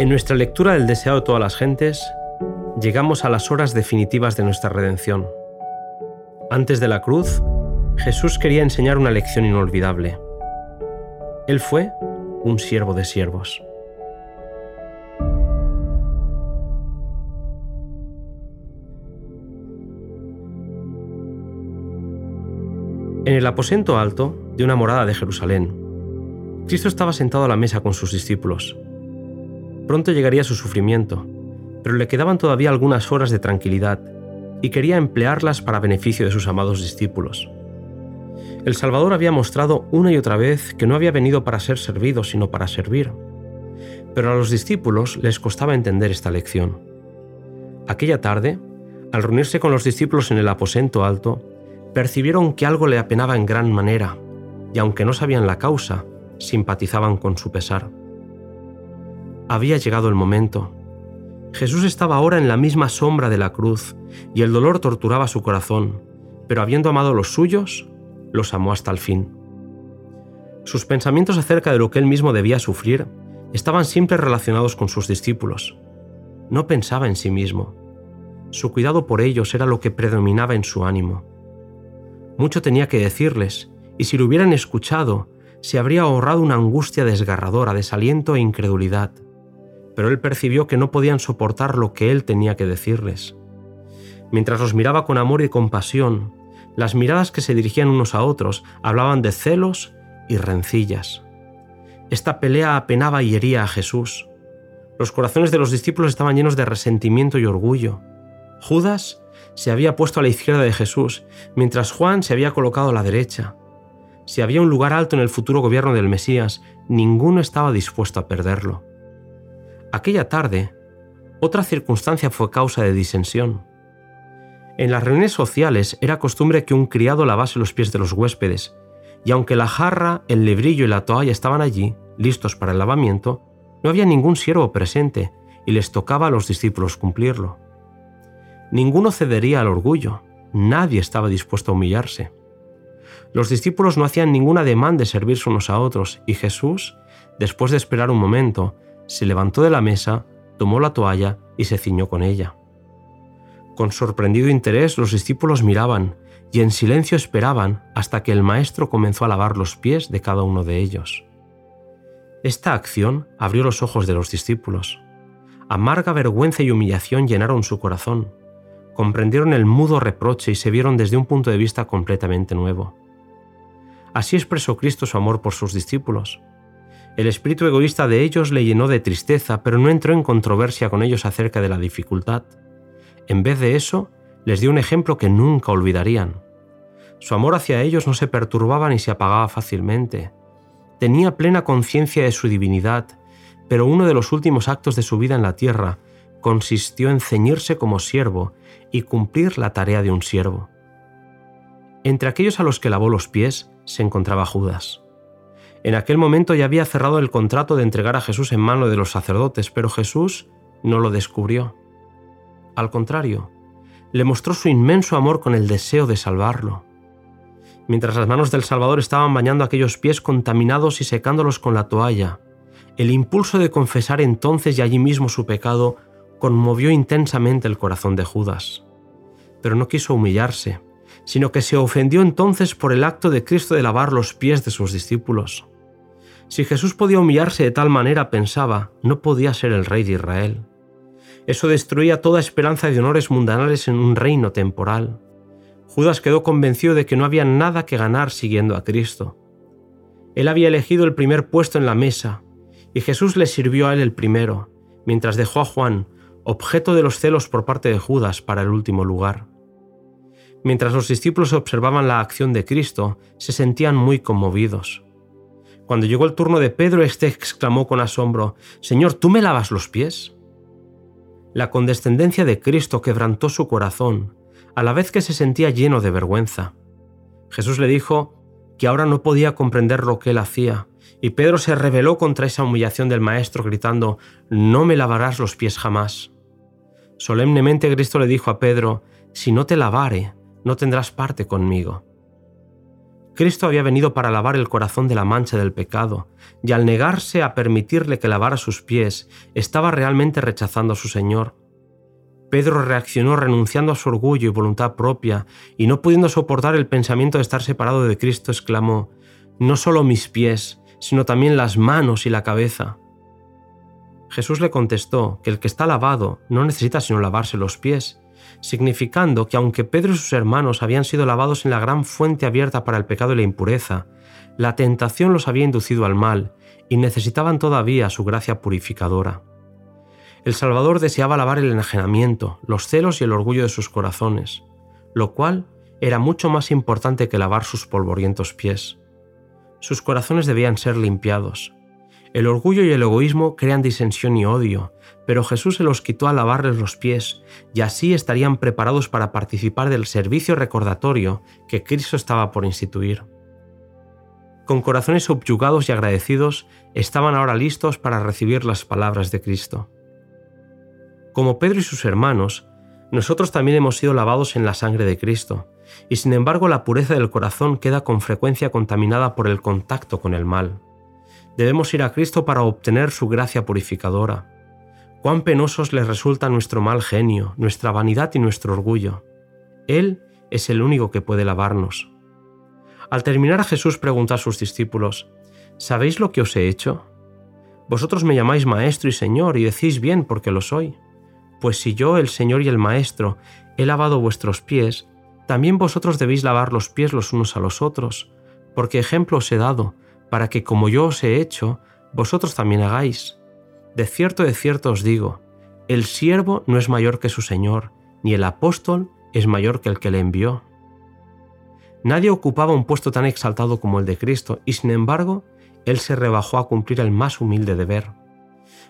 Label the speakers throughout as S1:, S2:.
S1: En nuestra lectura del deseo de todas las gentes, llegamos a las horas definitivas de nuestra redención. Antes de la cruz, Jesús quería enseñar una lección inolvidable. Él fue un siervo de siervos. En el aposento alto de una morada de Jerusalén, Cristo estaba sentado a la mesa con sus discípulos. Pronto llegaría su sufrimiento, pero le quedaban todavía algunas horas de tranquilidad y quería emplearlas para beneficio de sus amados discípulos. El Salvador había mostrado una y otra vez que no había venido para ser servido, sino para servir. Pero a los discípulos les costaba entender esta lección. Aquella tarde, al reunirse con los discípulos en el aposento alto, percibieron que algo le apenaba en gran manera, y aunque no sabían la causa, simpatizaban con su pesar. Había llegado el momento. Jesús estaba ahora en la misma sombra de la cruz, y el dolor torturaba su corazón, pero habiendo amado a los suyos, los amó hasta el fin. Sus pensamientos acerca de lo que él mismo debía sufrir estaban siempre relacionados con sus discípulos. No pensaba en sí mismo. Su cuidado por ellos era lo que predominaba en su ánimo. Mucho tenía que decirles, y si lo hubieran escuchado, se habría ahorrado una angustia desgarradora, desaliento e incredulidad. Pero él percibió que no podían soportar lo que él tenía que decirles. Mientras los miraba con amor y compasión, las miradas que se dirigían unos a otros hablaban de celos y rencillas. Esta pelea apenaba y hería a Jesús. Los corazones de los discípulos estaban llenos de resentimiento y orgullo. Judas se había puesto a la izquierda de Jesús, mientras Juan se había colocado a la derecha. Si había un lugar alto en el futuro gobierno del Mesías, ninguno estaba dispuesto a perderlo. Aquella tarde, otra circunstancia fue causa de disensión. En las reuniones sociales era costumbre que un criado lavase los pies de los huéspedes, y aunque la jarra, el lebrillo y la toalla estaban allí, listos para el lavamiento, no había ningún siervo presente, y les tocaba a los discípulos cumplirlo. Ninguno cedería al orgullo, nadie estaba dispuesto a humillarse. Los discípulos no hacían ninguna demanda de servirse unos a otros, y Jesús, después de esperar un momento, se levantó de la mesa, tomó la toalla y se ciñó con ella. Con sorprendido interés los discípulos miraban y en silencio esperaban hasta que el Maestro comenzó a lavar los pies de cada uno de ellos. Esta acción abrió los ojos de los discípulos. Amarga vergüenza y humillación llenaron su corazón comprendieron el mudo reproche y se vieron desde un punto de vista completamente nuevo. Así expresó Cristo su amor por sus discípulos. El espíritu egoísta de ellos le llenó de tristeza, pero no entró en controversia con ellos acerca de la dificultad. En vez de eso, les dio un ejemplo que nunca olvidarían. Su amor hacia ellos no se perturbaba ni se apagaba fácilmente. Tenía plena conciencia de su divinidad, pero uno de los últimos actos de su vida en la tierra consistió en ceñirse como siervo y cumplir la tarea de un siervo. Entre aquellos a los que lavó los pies se encontraba Judas. En aquel momento ya había cerrado el contrato de entregar a Jesús en mano de los sacerdotes, pero Jesús no lo descubrió. Al contrario, le mostró su inmenso amor con el deseo de salvarlo. Mientras las manos del Salvador estaban bañando aquellos pies contaminados y secándolos con la toalla, el impulso de confesar entonces y allí mismo su pecado conmovió intensamente el corazón de Judas. Pero no quiso humillarse, sino que se ofendió entonces por el acto de Cristo de lavar los pies de sus discípulos. Si Jesús podía humillarse de tal manera, pensaba, no podía ser el rey de Israel. Eso destruía toda esperanza de honores mundanales en un reino temporal. Judas quedó convencido de que no había nada que ganar siguiendo a Cristo. Él había elegido el primer puesto en la mesa, y Jesús le sirvió a él el primero, mientras dejó a Juan, objeto de los celos por parte de Judas para el último lugar. Mientras los discípulos observaban la acción de Cristo, se sentían muy conmovidos. Cuando llegó el turno de Pedro, éste exclamó con asombro, Señor, ¿tú me lavas los pies? La condescendencia de Cristo quebrantó su corazón, a la vez que se sentía lleno de vergüenza. Jesús le dijo que ahora no podía comprender lo que él hacía, y Pedro se rebeló contra esa humillación del Maestro, gritando, No me lavarás los pies jamás. Solemnemente Cristo le dijo a Pedro, Si no te lavare, no tendrás parte conmigo. Cristo había venido para lavar el corazón de la mancha del pecado, y al negarse a permitirle que lavara sus pies, estaba realmente rechazando a su Señor. Pedro reaccionó renunciando a su orgullo y voluntad propia, y no pudiendo soportar el pensamiento de estar separado de Cristo, exclamó, No solo mis pies, sino también las manos y la cabeza. Jesús le contestó que el que está lavado no necesita sino lavarse los pies, significando que aunque Pedro y sus hermanos habían sido lavados en la gran fuente abierta para el pecado y la impureza, la tentación los había inducido al mal y necesitaban todavía su gracia purificadora. El Salvador deseaba lavar el enajenamiento, los celos y el orgullo de sus corazones, lo cual era mucho más importante que lavar sus polvorientos pies. Sus corazones debían ser limpiados, el orgullo y el egoísmo crean disensión y odio, pero Jesús se los quitó a lavarles los pies, y así estarían preparados para participar del servicio recordatorio que Cristo estaba por instituir. Con corazones subyugados y agradecidos, estaban ahora listos para recibir las palabras de Cristo. Como Pedro y sus hermanos, nosotros también hemos sido lavados en la sangre de Cristo, y sin embargo la pureza del corazón queda con frecuencia contaminada por el contacto con el mal debemos ir a Cristo para obtener su gracia purificadora. Cuán penosos les resulta nuestro mal genio, nuestra vanidad y nuestro orgullo. Él es el único que puede lavarnos. Al terminar Jesús preguntó a sus discípulos, ¿Sabéis lo que os he hecho? Vosotros me llamáis Maestro y Señor y decís bien porque lo soy. Pues si yo, el Señor y el Maestro, he lavado vuestros pies, también vosotros debéis lavar los pies los unos a los otros, porque ejemplo os he dado, para que como yo os he hecho, vosotros también hagáis. De cierto, de cierto os digo, el siervo no es mayor que su Señor, ni el apóstol es mayor que el que le envió. Nadie ocupaba un puesto tan exaltado como el de Cristo, y sin embargo, Él se rebajó a cumplir el más humilde deber.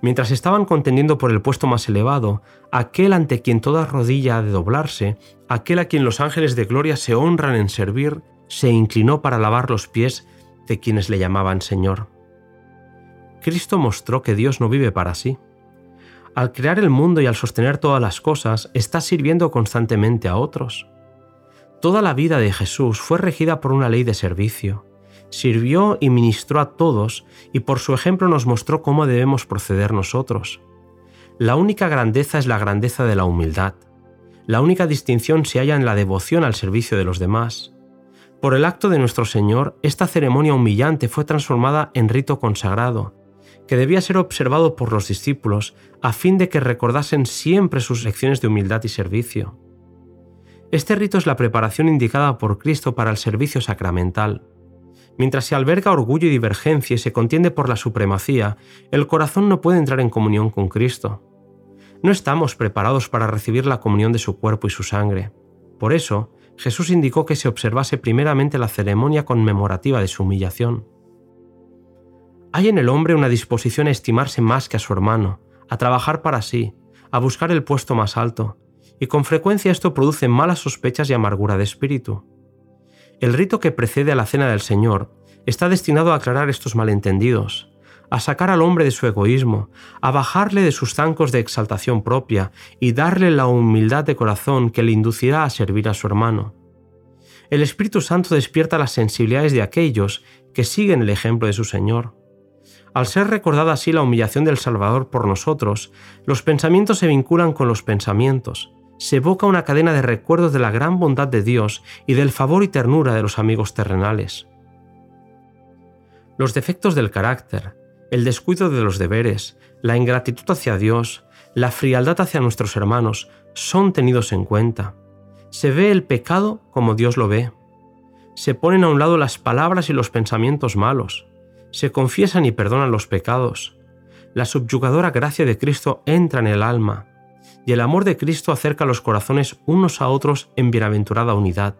S1: Mientras estaban contendiendo por el puesto más elevado, aquel ante quien toda rodilla ha de doblarse, aquel a quien los ángeles de gloria se honran en servir, se inclinó para lavar los pies de quienes le llamaban Señor. Cristo mostró que Dios no vive para sí. Al crear el mundo y al sostener todas las cosas, está sirviendo constantemente a otros. Toda la vida de Jesús fue regida por una ley de servicio. Sirvió y ministró a todos y por su ejemplo nos mostró cómo debemos proceder nosotros. La única grandeza es la grandeza de la humildad. La única distinción se halla en la devoción al servicio de los demás. Por el acto de nuestro Señor, esta ceremonia humillante fue transformada en rito consagrado, que debía ser observado por los discípulos a fin de que recordasen siempre sus lecciones de humildad y servicio. Este rito es la preparación indicada por Cristo para el servicio sacramental. Mientras se alberga orgullo y divergencia y se contiende por la supremacía, el corazón no puede entrar en comunión con Cristo. No estamos preparados para recibir la comunión de su cuerpo y su sangre. Por eso, Jesús indicó que se observase primeramente la ceremonia conmemorativa de su humillación. Hay en el hombre una disposición a estimarse más que a su hermano, a trabajar para sí, a buscar el puesto más alto, y con frecuencia esto produce malas sospechas y amargura de espíritu. El rito que precede a la cena del Señor está destinado a aclarar estos malentendidos, a sacar al hombre de su egoísmo, a bajarle de sus zancos de exaltación propia y darle la humildad de corazón que le inducirá a servir a su hermano. El Espíritu Santo despierta las sensibilidades de aquellos que siguen el ejemplo de su Señor. Al ser recordada así la humillación del Salvador por nosotros, los pensamientos se vinculan con los pensamientos, se evoca una cadena de recuerdos de la gran bondad de Dios y del favor y ternura de los amigos terrenales. Los defectos del carácter, el descuido de los deberes, la ingratitud hacia Dios, la frialdad hacia nuestros hermanos son tenidos en cuenta. Se ve el pecado como Dios lo ve. Se ponen a un lado las palabras y los pensamientos malos. Se confiesan y perdonan los pecados. La subyugadora gracia de Cristo entra en el alma y el amor de Cristo acerca los corazones unos a otros en bienaventurada unidad.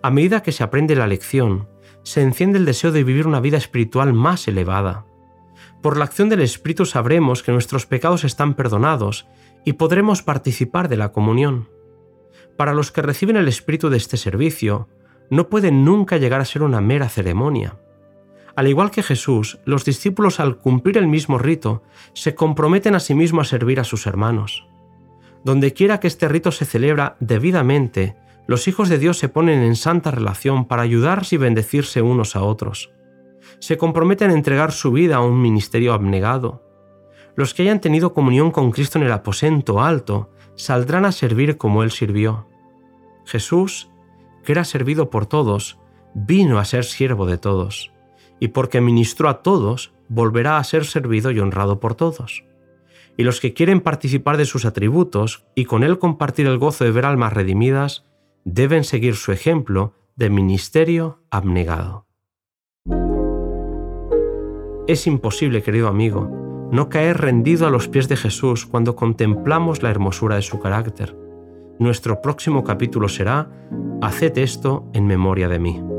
S1: A medida que se aprende la lección, se enciende el deseo de vivir una vida espiritual más elevada. Por la acción del Espíritu sabremos que nuestros pecados están perdonados y podremos participar de la comunión. Para los que reciben el Espíritu de este servicio, no puede nunca llegar a ser una mera ceremonia. Al igual que Jesús, los discípulos al cumplir el mismo rito se comprometen a sí mismos a servir a sus hermanos. Donde quiera que este rito se celebra debidamente, Los hijos de Dios se ponen en santa relación para ayudarse y bendecirse unos a otros. Se comprometen a entregar su vida a un ministerio abnegado. Los que hayan tenido comunión con Cristo en el aposento alto saldrán a servir como Él sirvió. Jesús, que era servido por todos, vino a ser siervo de todos, y porque ministró a todos, volverá a ser servido y honrado por todos. Y los que quieren participar de sus atributos y con Él compartir el gozo de ver almas redimidas, deben seguir su ejemplo de ministerio abnegado. Es imposible, querido amigo, no caer rendido a los pies de Jesús cuando contemplamos la hermosura de su carácter. Nuestro próximo capítulo será Haced esto en memoria de mí.